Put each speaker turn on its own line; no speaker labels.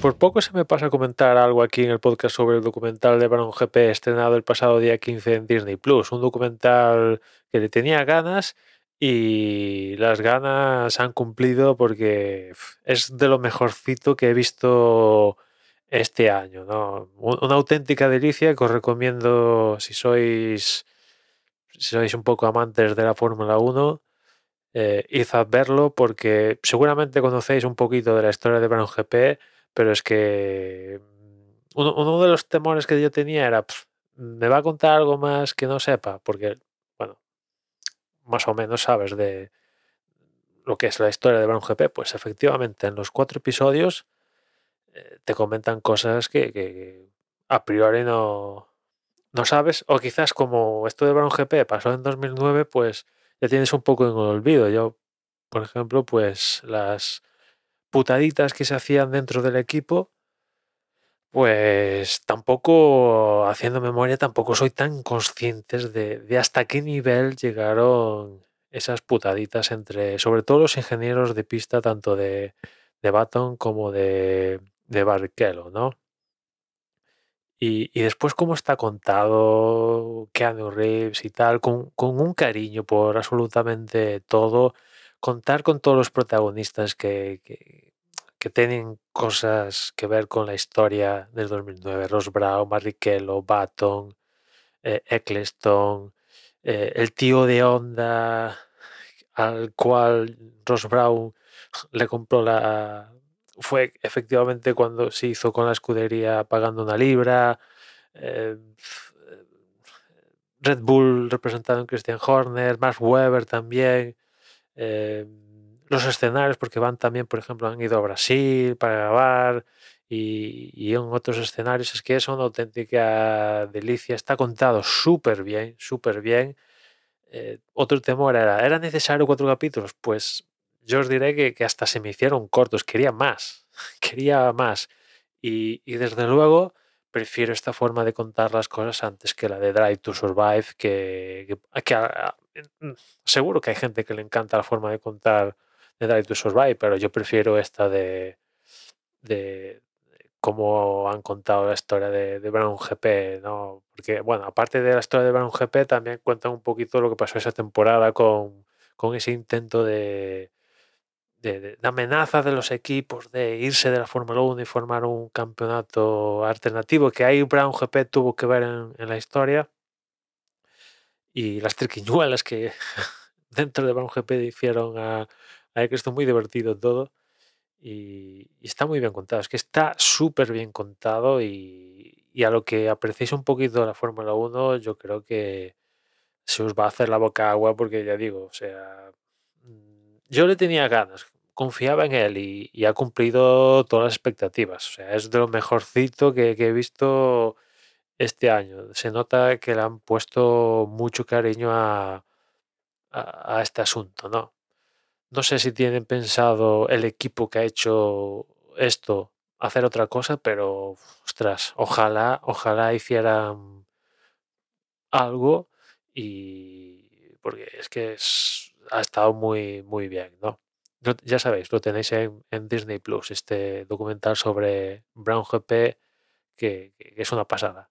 por poco se me pasa a comentar algo aquí en el podcast sobre el documental de Brown GP estrenado el pasado día 15 en Disney Plus. Un documental que le tenía ganas y las ganas han cumplido porque es de lo mejorcito que he visto este año. ¿no? Una auténtica delicia que os recomiendo si sois, si sois un poco amantes de la Fórmula 1 eh, verlo porque seguramente conocéis un poquito de la historia de Brown GP, pero es que mm, uno, de los temores que yo tenía era, ¿me va a contar algo más que no sepa? Porque, bueno, más o menos sabes de lo que es la historia de Brown GP, pues efectivamente en los cuatro episodios eh, te comentan cosas que, a priori no, no sabes, o quizás como esto de Brown GP pasó en 2009, pues ya tienes un poco en el olvido. Yo, por ejemplo, pues las putaditas que se hacían dentro del equipo, pues tampoco, haciendo memoria, tampoco soy tan conscientes de, hasta qué nivel llegaron esas putaditas entre, sobre todo los ingenieros de pista, tanto de, de Baton como de, de ¿no? Y, después cómo está contado Keanu Reeves y tal, con, un cariño por absolutamente todo, contar con todos los protagonistas que, que, tienen cosas que ver con la historia del 2009, Ross Brown, Barrichello, Baton, eh, Eccleston, eh, el tío de Honda al cual Ross Brown le compró la, fue efectivamente cuando se hizo con la escudería pagando una libra. Eh, Red Bull representado en Christian Horner, Mark Webber también. Eh, los escenarios, porque van también, por ejemplo, han ido a Brasil para grabar y, en otros escenarios. Es que es una auténtica delicia. Está contado súper bien, súper bien. Eh, otro temor era, ¿era necesario cuatro capítulos? Pues yo os diré que, hasta se me hicieron cortos, quería más, quería más. Y, desde luego prefiero esta forma de contar las cosas antes que la de Drive to Survive, que, mm, seguro que hay gente que le encanta la forma de contar de Drive to Survive, pero yo prefiero esta de, de, cómo han contado la historia de, Brown GP, ¿no? Porque, bueno, aparte de la historia de Brown GP, también cuentan un poquito lo que pasó esa temporada con, con ese intento de, de, amenaza de los equipos de irse de la Fórmula 1 y formar un campeonato alternativo, que ahí Brown GP tuvo que ver en, la historia, y las triquiñuelas que dentro de GP hicieron a, a que esto muy divertido todo. Y, está muy bien contado, es que está súper bien contado y, y, a lo que apreciéis un poquito la Fórmula 1, yo creo que se os va a hacer la boca agua porque ya digo, o sea, yo le tenía ganas, confiaba en él y, ha cumplido todas las expectativas. O sea, es de lo mejorcito que, he visto este año. Se nota que le han puesto mucho cariño a, a, este asunto, ¿no? No sé si tienen pensado el equipo que ha hecho esto hacer otra cosa, pero ostras, ojalá, ojalá hicieran algo y porque es que ha estado muy, muy bien, ¿no? Ya sabéis, lo tenéis en, Disney Plus, este documental sobre Brown GP, que, es una pasada.